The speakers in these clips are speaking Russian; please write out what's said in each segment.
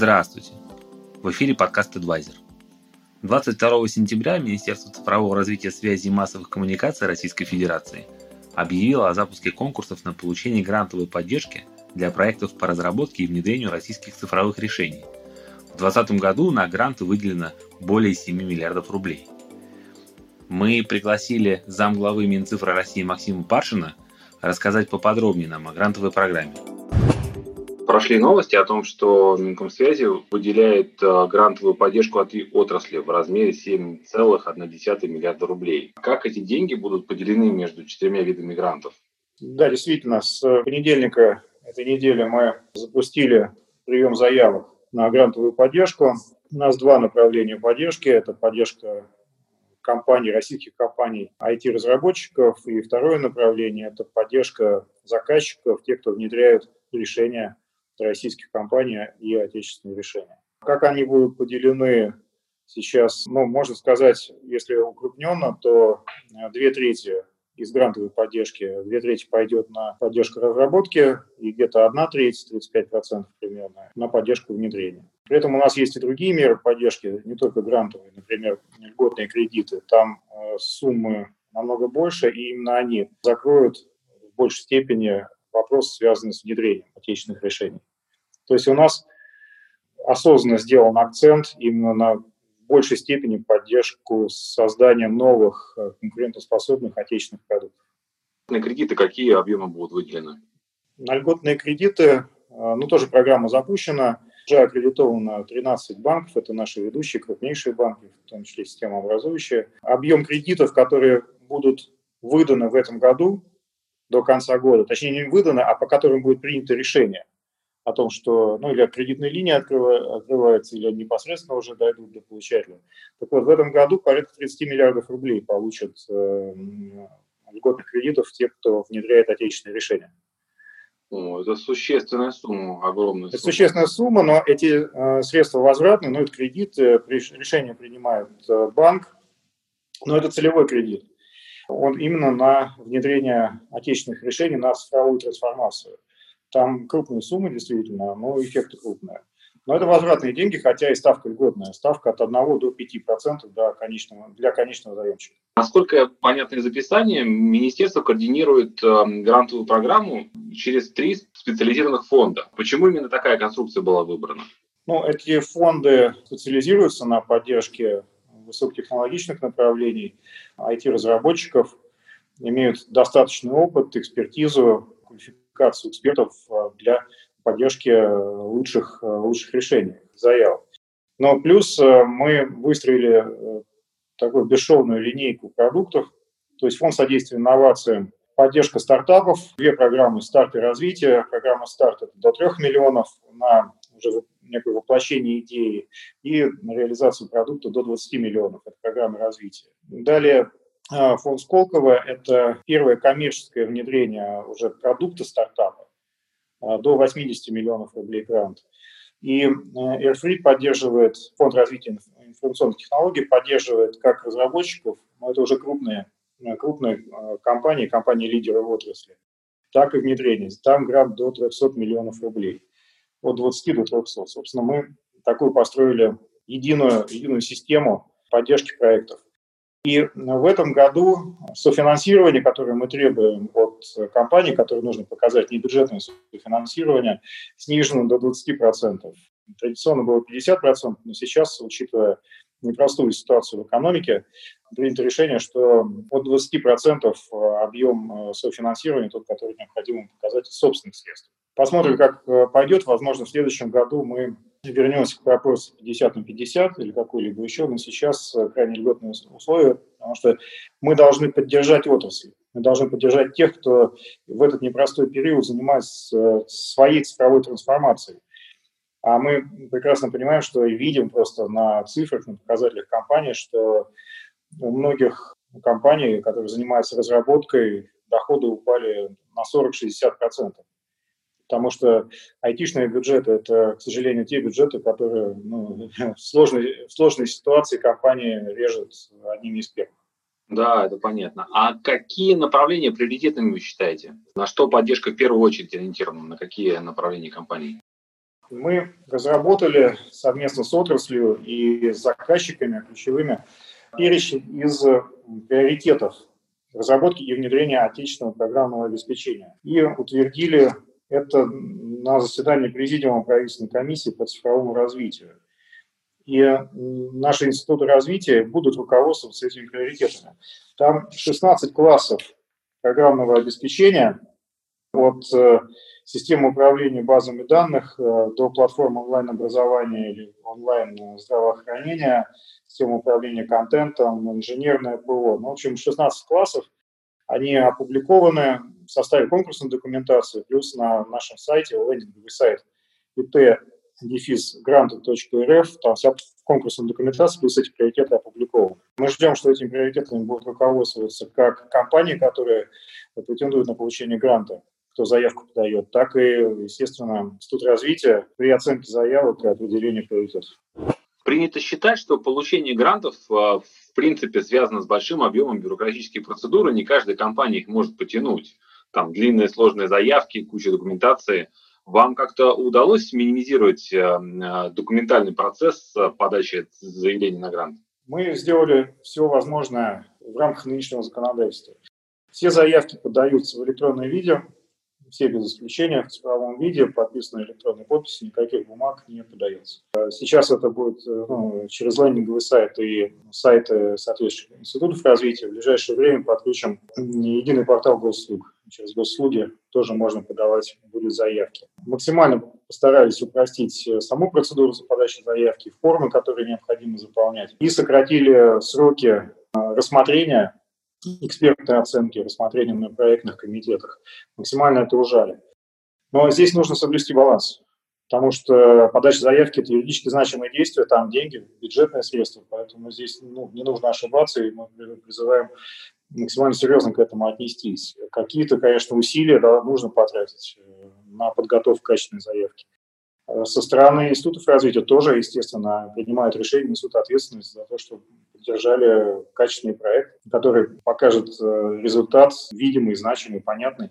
Здравствуйте! В эфире подкаст Advisor. 22 сентября Министерство цифрового развития связи и массовых коммуникаций Российской Федерации объявило о запуске конкурсов на получение грантовой поддержки для проектов по разработке и внедрению российских цифровых решений. В 2020 году на гранты выделено более 7 миллиардов рублей. Мы пригласили замглавы Минцифры России Максима Паршина рассказать поподробнее нам о грантовой программе – Прошли новости о том, что Минкомсвязи выделяет э, грантовую поддержку от отрасли в размере 7,1 миллиарда рублей. Как эти деньги будут поделены между четырьмя видами грантов? Да, действительно, с понедельника этой недели мы запустили прием заявок на грантовую поддержку. У нас два направления поддержки. Это поддержка компаний, российских компаний, IT-разработчиков. И второе направление – это поддержка заказчиков, тех, кто внедряют решения российских компаний и отечественные решения. Как они будут поделены сейчас, ну, можно сказать, если укрупненно, то э, две трети из грантовой поддержки, две трети пойдет на поддержку разработки и где-то одна треть, 35% примерно, на поддержку внедрения. При этом у нас есть и другие меры поддержки, не только грантовые, например, льготные кредиты. Там э, суммы намного больше, и именно они закроют в большей степени вопрос, связанный с внедрением отечественных решений. То есть у нас осознанно сделан акцент именно на большей степени поддержку создания новых э, конкурентоспособных отечественных продуктов. На кредиты какие объемы будут выделены? На льготные кредиты, э, ну, тоже программа запущена. Уже аккредитовано 13 банков, это наши ведущие, крупнейшие банки, в том числе системообразующие. Объем кредитов, которые будут выданы в этом году до конца года, точнее не выданы, а по которым будет принято решение, о том, что, ну, или кредитные линии открываются, или непосредственно уже дойдут до получателя. Так вот, в этом году порядка 30 миллиардов рублей получат э, льготных кредитов те, кто внедряет отечественные решения. О, это существенная сумма, огромная сумма. Это существенная сумма, но эти э, средства возвратные, но это кредит, э, решение принимает э, банк, но это целевой кредит. Он именно на внедрение отечественных решений на цифровую трансформацию. Там крупные суммы действительно, но эффекты крупные. Но это возвратные деньги, хотя и ставка льготная. Ставка от 1 до 5% для конечного, для конечного заемщика. Насколько понятно из описания, министерство координирует э, грантовую программу через три специализированных фонда. Почему именно такая конструкция была выбрана? Ну, эти фонды специализируются на поддержке высокотехнологичных направлений, IT-разработчиков, имеют достаточный опыт, экспертизу, квалификацию экспертов а, для поддержки э, лучших, э, лучших решений, заявок. Но плюс э, мы выстроили такую бесшовную линейку продуктов, то есть фонд содействия инновациям, поддержка стартапов, две программы старт и развитие. Программа старт – это до 3 миллионов на уже некое воплощение идеи и реализацию продукта до 20 миллионов. Это программа развития. Далее фонд Сколково – это первое коммерческое внедрение уже продукта стартапа а, до 80 миллионов рублей грант. И э, Airfree поддерживает, фонд развития информационных технологий поддерживает как разработчиков, но это уже крупные, э, крупные э, компании, компании-лидеры в отрасли, так и внедрение. Там грант до 300 миллионов рублей, от 20 до 300. Собственно, мы такую построили единую, единую систему поддержки проектов. И в этом году софинансирование, которое мы требуем от компаний, которое нужно показать небюджетное софинансирование, снижено до 20%. Традиционно было 50%, но сейчас, учитывая непростую ситуацию в экономике, принято решение, что от 20% объем софинансирования тот, который необходимо показать из собственных средств. Посмотрим, как пойдет. Возможно, в следующем году мы вернемся к вопросу 50 на 50 или какой-либо еще, но сейчас э, крайне льготные условия, потому что мы должны поддержать отрасль. Мы должны поддержать тех, кто в этот непростой период занимается э, своей цифровой трансформацией. А мы прекрасно понимаем, что и видим просто на цифрах, на показателях компании, что у многих компаний, которые занимаются разработкой, доходы упали на 40-60% потому что айтишные бюджеты – это, к сожалению, те бюджеты, которые ну, в, сложной, в сложной ситуации компании режут одними из первых. Да, это понятно. А какие направления приоритетными вы считаете? На что поддержка в первую очередь ориентирована? На какие направления компании? Мы разработали совместно с отраслью и с заказчиками ключевыми перечень из приоритетов разработки и внедрения отечественного программного обеспечения. И утвердили это на заседании Президиума правительственной комиссии по цифровому развитию. И наши институты развития будут руководствоваться этими приоритетами. Там 16 классов программного обеспечения от э, системы управления базами данных э, до платформы онлайн-образования или онлайн-здравоохранения, системы управления контентом, инженерное ПО. Ну, в общем, 16 классов, они опубликованы в составе конкурсной документации, плюс на нашем сайте, лендинговый сайт it дефис гранты.рф, там вся конкурсная документация, плюс эти приоритеты опубликованы. Мы ждем, что этими приоритетами будут руководствоваться как компании, которые претендуют на получение гранта, кто заявку подает, так и, естественно, Институт развития при оценке заявок и определении приоритетов. Принято считать, что получение грантов а, в принципе связано с большим объемом бюрократических процедур, и не каждая компания их может потянуть. Там длинные сложные заявки, куча документации. Вам как-то удалось минимизировать э, э, документальный процесс подачи заявления на грант? Мы сделали все возможное в рамках нынешнего законодательства. Все заявки подаются в электронное виде, все без исключения в цифровом виде, подписаны электронной подписью, никаких бумаг не подается. Сейчас это будет э, ну, через лендинговый сайт и сайты соответствующих институтов развития. В ближайшее время подключим единый портал госуслуг. Через госуслуги тоже можно подавать будут заявки. Максимально постарались упростить э, саму процедуру подачи заявки, формы, которые необходимо заполнять, и сократили сроки э, рассмотрения экспертной оценки, рассмотрения на проектных комитетах. Максимально это ужали. Но здесь нужно соблюсти баланс, потому что подача заявки – это юридически значимые действия, там деньги, бюджетные средства, поэтому здесь ну, не нужно ошибаться, и мы призываем максимально серьезно к этому отнестись. Какие-то, конечно, усилия да, нужно потратить э, на подготовку качественной заявки. Э, со стороны институтов развития тоже, естественно, принимают решения, несут ответственность за то, чтобы поддержали качественный проект, который покажет э, результат видимый, значимый, понятный.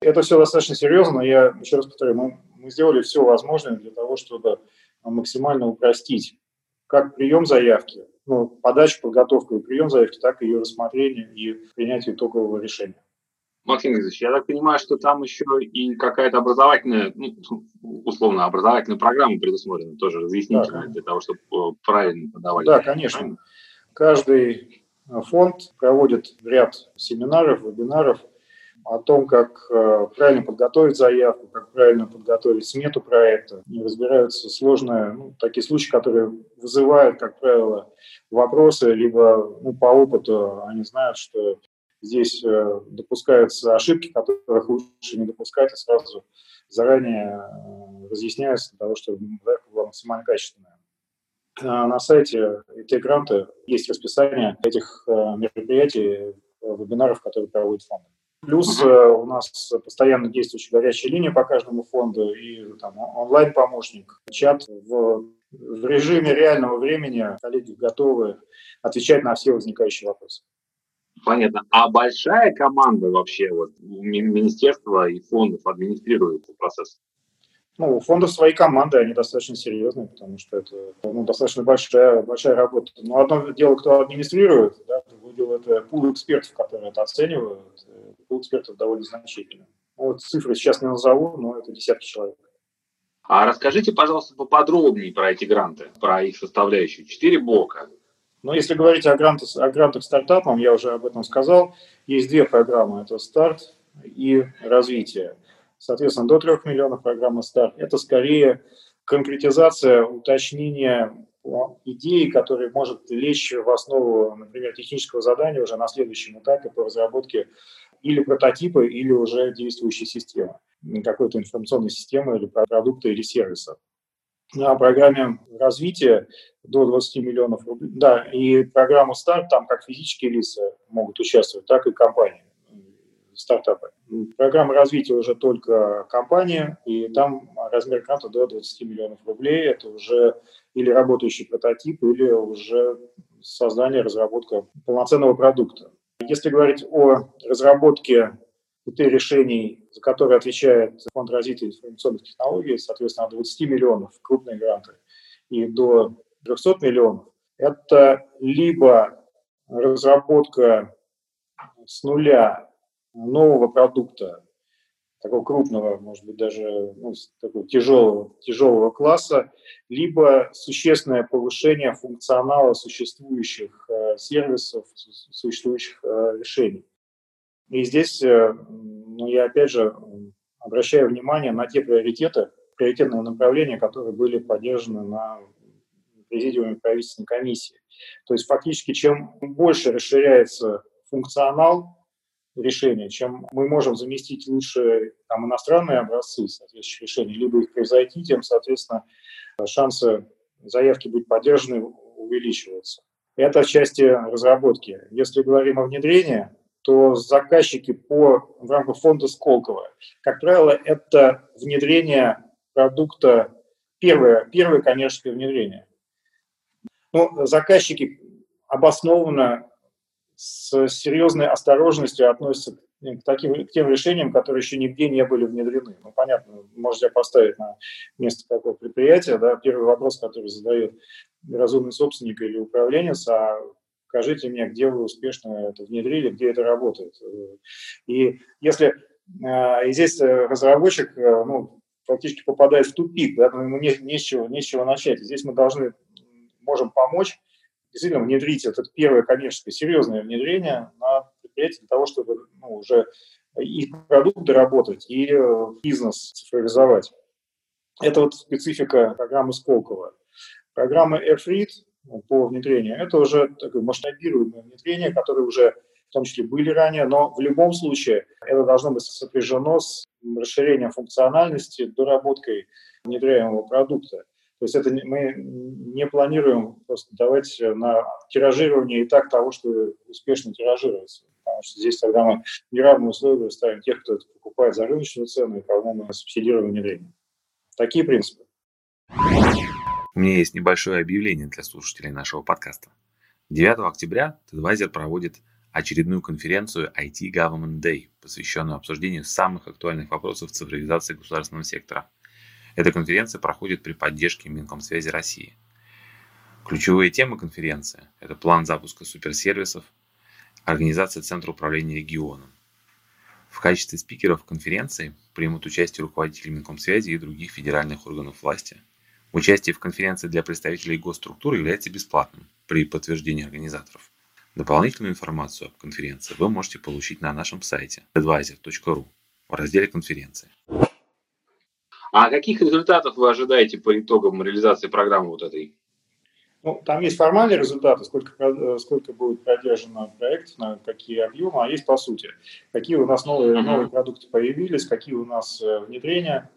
Это все достаточно серьезно, но я еще раз повторю, мы, мы сделали все возможное для того, чтобы максимально упростить как прием заявки, ну, подачу, подготовку и прием заявки, так и ее рассмотрение и принятие итогового решения. Максим Игоревич, я так понимаю, что там еще и какая-то образовательная, ну, условно, образовательная программа предусмотрена, тоже разъяснительная, да. для того, чтобы э, правильно подавать. Да, конечно. Правильно? Каждый фонд проводит ряд семинаров, вебинаров о том, как э, правильно подготовить заявку, как правильно подготовить смету проекта. И разбираются сложные, ну, такие случаи, которые вызывают, как правило, вопросы, либо ну, по опыту они знают, что здесь э, допускаются ошибки, которых лучше не допускать, и сразу заранее э, разъясняются для того, чтобы заявка была максимально качественная. На сайте IT-гранта есть расписание этих мероприятий, вебинаров, которые проводит фонд. Плюс uh-huh. у нас постоянно действующая горячая линия по каждому фонду и там, онлайн-помощник, чат. В, в режиме реального времени коллеги готовы отвечать на все возникающие вопросы. Понятно. А большая команда вообще вот министерства и фондов администрирует процесс? Ну, у фондов свои команды, они достаточно серьезные, потому что это ну, достаточно большая, большая работа. Но одно дело, кто администрирует, да, другое дело это пул экспертов, которые это оценивают. Экспертов довольно значительный. Ну, вот цифры сейчас не назову, но это десятки человек. А расскажите, пожалуйста, поподробнее про эти гранты, про их составляющие. Четыре блока. Ну, если говорить о грантах, о грантах стартапам, я уже об этом сказал, есть две программы. Это старт и развитие. Соответственно, до 3 миллионов программа «Старт» – это скорее конкретизация, уточнение идеи, которая может лечь в основу, например, технического задания уже на следующем этапе по разработке или прототипа, или уже действующей системы, какой-то информационной системы или продукта или сервиса. На программе развития до 20 миллионов рублей. Да, и программа «Старт», там как физические лица могут участвовать, так и компании стартапы. Программа развития уже только компания, и там размер гранта до 20 миллионов рублей. Это уже или работающий прототип, или уже создание, разработка полноценного продукта. Если говорить о разработке и Т решений, за которые отвечает Фонд развития информационных технологий, соответственно, от 20 миллионов крупные гранты и до 300 миллионов, это либо разработка с нуля нового продукта, такого крупного, может быть, даже ну, такого тяжелого, тяжелого класса, либо существенное повышение функционала существующих э, сервисов, существующих э, решений. И здесь э, ну, я опять же обращаю внимание на те приоритеты, приоритетные направления, которые были поддержаны на президиуме правительственной комиссии. То есть фактически чем больше расширяется функционал решения, чем мы можем заместить лучше там, иностранные образцы соответствующих решений, либо их превзойти, тем, соответственно, шансы заявки быть поддержаны увеличиваются. Это в части разработки. Если говорим о внедрении, то заказчики по, в рамках фонда Сколково, как правило, это внедрение продукта, первое, первое коммерческое внедрение. Ну, заказчики обоснованно с серьезной осторожностью относятся к, таким, к тем решениям, которые еще нигде не были внедрены. Ну, понятно, можете поставить на место такого предприятия. Да, первый вопрос, который задает разумный собственник или управленец, а скажите мне, где вы успешно это внедрили, где это работает. И если э, и здесь разработчик э, ну, фактически попадает в тупик, да, ему не, не, с чего, не с чего начать. Здесь мы должны, можем помочь действительно внедрить это первое коммерческое серьезное внедрение на предприятие для того, чтобы ну, уже и продукт доработать, и э, бизнес цифровизовать. Это вот специфика программы Сколково. Программа AirFreed по внедрению. Это уже такое масштабируемое внедрение, которое уже в том числе были ранее, но в любом случае это должно быть сопряжено с расширением функциональности, доработкой внедряемого продукта. То есть это мы не планируем просто давать на тиражирование и так того, что успешно тиражируется. Потому что здесь тогда мы неравные условия ставим тех, кто это покупает за рыночную цену, и кого мы субсидируем. Такие принципы. У меня есть небольшое объявление для слушателей нашего подкаста. 9 октября TechAdvisor проводит очередную конференцию IT Government Day, посвященную обсуждению самых актуальных вопросов цифровизации государственного сектора. Эта конференция проходит при поддержке Минкомсвязи России. Ключевые темы конференции – это план запуска суперсервисов, организация Центра управления регионом. В качестве спикеров конференции примут участие руководители Минкомсвязи и других федеральных органов власти – Участие в конференции для представителей госструктур является бесплатным при подтверждении организаторов. Дополнительную информацию об конференции вы можете получить на нашем сайте advisor.ru в разделе конференции. А каких результатов вы ожидаете по итогам реализации программы вот этой? Ну, там есть формальные результаты, сколько, сколько будет продержано проект, на какие объемы, а есть по сути. Какие у нас новые, новые продукты появились, какие у нас э, внедрения,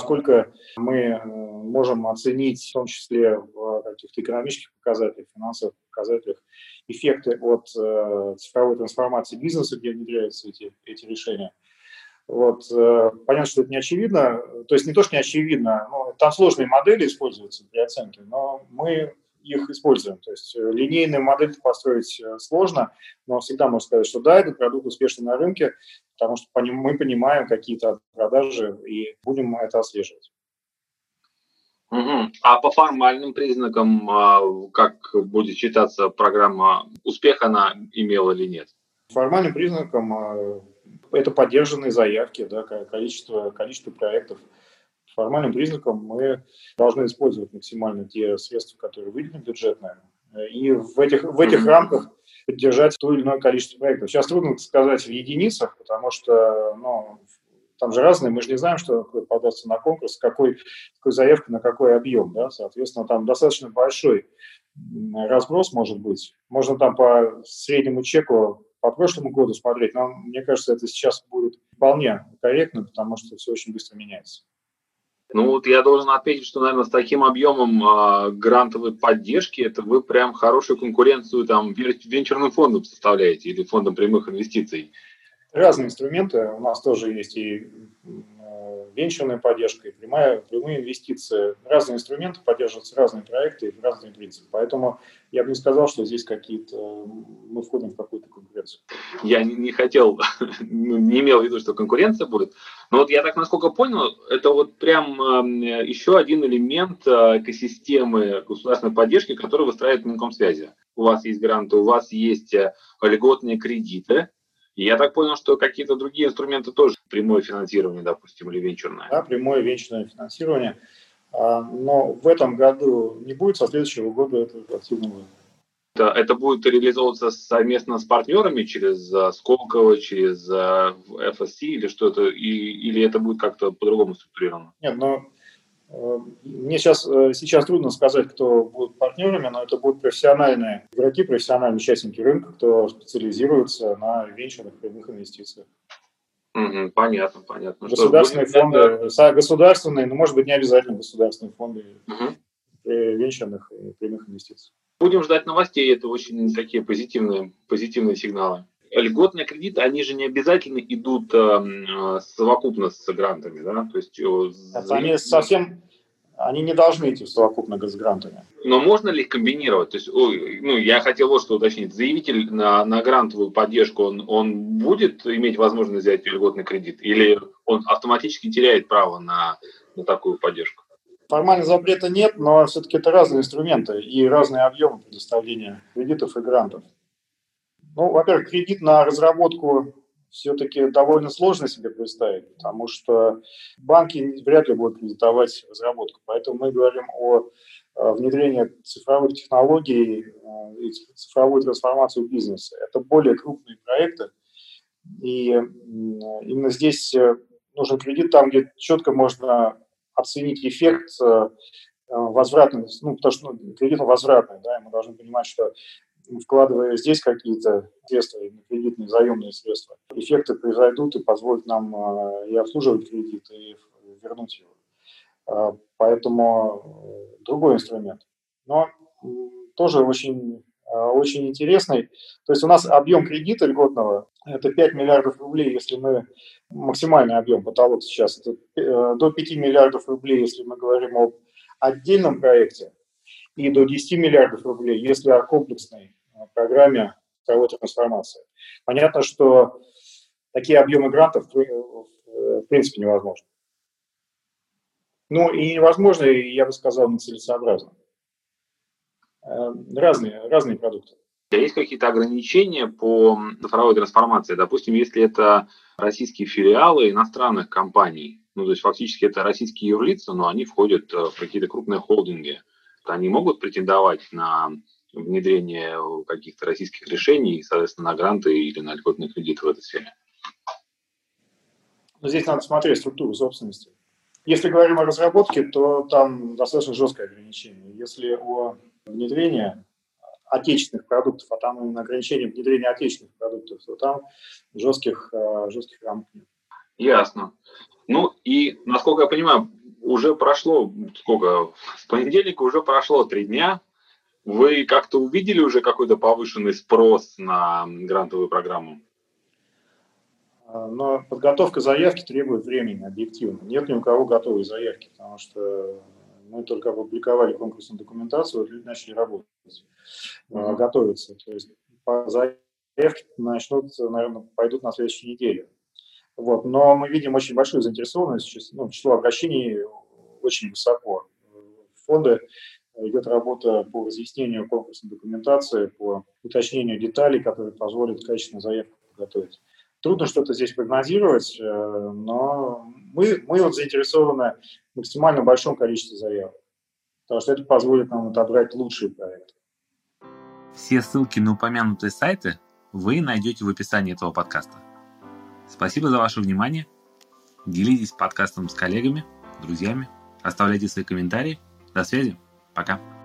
Насколько мы э, можем оценить, в том числе в каких-то экономических показателях, финансовых показателях, эффекты от э, цифровой трансформации бизнеса, где внедряются эти, эти решения. Вот. Э, понятно, что это не очевидно. То есть не то, что не очевидно, но там сложные модели используются для оценки, но мы их используем. То есть э, линейную модель построить э, сложно, но всегда можно сказать, что да, этот продукт успешный на рынке, потому что мы понимаем какие-то продажи и будем это отслеживать. Угу. А по формальным признакам, а, как будет считаться программа, успех она имела или нет? Формальным признаком а, это поддержанные заявки, да, количество, количество проектов – формальным признаком мы должны использовать максимально те средства, которые выделены бюджетные, и в этих, в этих рамках поддержать то или иное количество проектов. Сейчас трудно сказать в единицах, потому что ну, там же разные, мы же не знаем, что податься на конкурс, какой, какой заявка на какой объем. Да? Соответственно, там достаточно большой разброс может быть. Можно там по среднему чеку по прошлому году смотреть, но мне кажется, это сейчас будет вполне корректно, потому что все очень быстро меняется. Ну вот я должен отметить, что, наверное, с таким объемом э, грантовой поддержки это вы прям хорошую конкуренцию там венчурным фондом составляете или фондом прямых инвестиций. Разные инструменты. У нас тоже есть и венчурная поддержка, и прямая, прямые инвестиции. Разные инструменты поддерживаются, разные проекты и разные принципы. Поэтому я бы не сказал, что здесь какие-то мы входим в какую-то конкуренцию. Я не, не хотел, ну, не имел в виду, что конкуренция будет. Но вот я так, насколько понял, это вот прям э, еще один элемент э, экосистемы государственной поддержки, который выстраивает Минкомсвязи. У вас есть гранты, у вас есть э, льготные кредиты, и я так понял, что какие-то другие инструменты тоже, прямое финансирование, допустим, или венчурное. Да, прямое венчурное финансирование. А, но в этом году не будет, со следующего года это активно. Это, это будет реализовываться совместно с партнерами через uh, Сколково, через uh, э, FSC или что это, и, или это будет как-то по-другому структурировано? Нет, но мне сейчас, э, сейчас трудно сказать, кто будут партнерами, но это будут профессиональные игроки, профессиональные участники рынка, кто специализируется на венчурных прямых инвестициях. Угу, понятно, понятно. Государственные что, фонды, это... государственные, но может быть не обязательно государственные фонды угу. венчурных и прямых инвестиций. Будем ждать новостей, это очень такие позитивные, позитивные сигналы. Льготные кредиты, они же не обязательно идут э, совокупно с грантами, да? То есть, это они совсем они не должны идти совокупно с грантами. Но можно ли их комбинировать? То есть, ну, я хотел вот что уточнить. Заявитель на, на грантовую поддержку, он, он будет иметь возможность взять льготный кредит? Или он автоматически теряет право на, на такую поддержку? Формально запрета нет, но все-таки это разные инструменты и разные объемы предоставления кредитов и грантов. Ну, во-первых, кредит на разработку все-таки довольно сложно себе представить, потому что банки вряд ли будут кредитовать разработку. Поэтому мы говорим о внедрении цифровых технологий э, и цифровой трансформации бизнеса. Это более крупные проекты, и именно здесь э, нужен кредит там, где четко можно оценить эффект э, возвратный, ну, потому что ну, кредит возвратный, да, и мы должны понимать, что вкладывая здесь какие-то средства, кредитные заемные средства, эффекты произойдут и позволят нам а, и обслуживать кредит, и вернуть его. А, поэтому э, другой инструмент. Но тоже очень, очень интересный. То есть у нас объем кредита льготного – это 5 миллиардов рублей, если мы максимальный объем потолок сейчас, это э, до 5 миллиардов рублей, если мы говорим об отдельном проекте, и до 10 миллиардов рублей, если о комплексной программе цифровой трансформации. Понятно, что такие объемы грантов в принципе невозможно. Ну и невозможно, я бы сказал, нецелесообразно. Э, разные, разные продукты. Есть какие-то ограничения по цифровой трансформации? Допустим, если это российские филиалы иностранных компаний, ну, то есть фактически это российские юрлица, но они входят в какие-то крупные холдинги, то они могут претендовать на внедрение каких-то российских решений, соответственно, на гранты или на льготные кредиты в этой сфере? Но здесь надо смотреть структуру собственности. Если говорим о разработке, то там достаточно жесткое ограничение. Если о внедрении отечественных продуктов, а там именно ограничение внедрения отечественных продуктов, то там жестких, э, жестких рамок нет. Ясно. Ну и, насколько я понимаю, уже прошло, сколько, с понедельника уже прошло три дня вы как-то увидели уже какой-то повышенный спрос на грантовую программу? А, но подготовка заявки требует времени, объективно. Нет ни у кого готовой заявки, потому что мы только опубликовали конкурсную документацию, люди начали работать, mm-hmm. готовиться. То есть по заявке начнут, наверное, пойдут на следующей неделе. Вот. Но мы видим очень большую заинтересованность, ну, число обращений очень высоко. Фонды идет работа по разъяснению конкурсной документации, по уточнению деталей, которые позволят качественно заявку подготовить. Трудно что-то здесь прогнозировать, э, но мы, мы вот заинтересованы в максимально большом количестве заявок, потому что это позволит нам отобрать лучшие проекты. Все ссылки на упомянутые сайты вы найдете в описании этого подкаста. Спасибо за ваше внимание. Делитесь подкастом с коллегами, друзьями, оставляйте свои комментарии. До связи. Пока.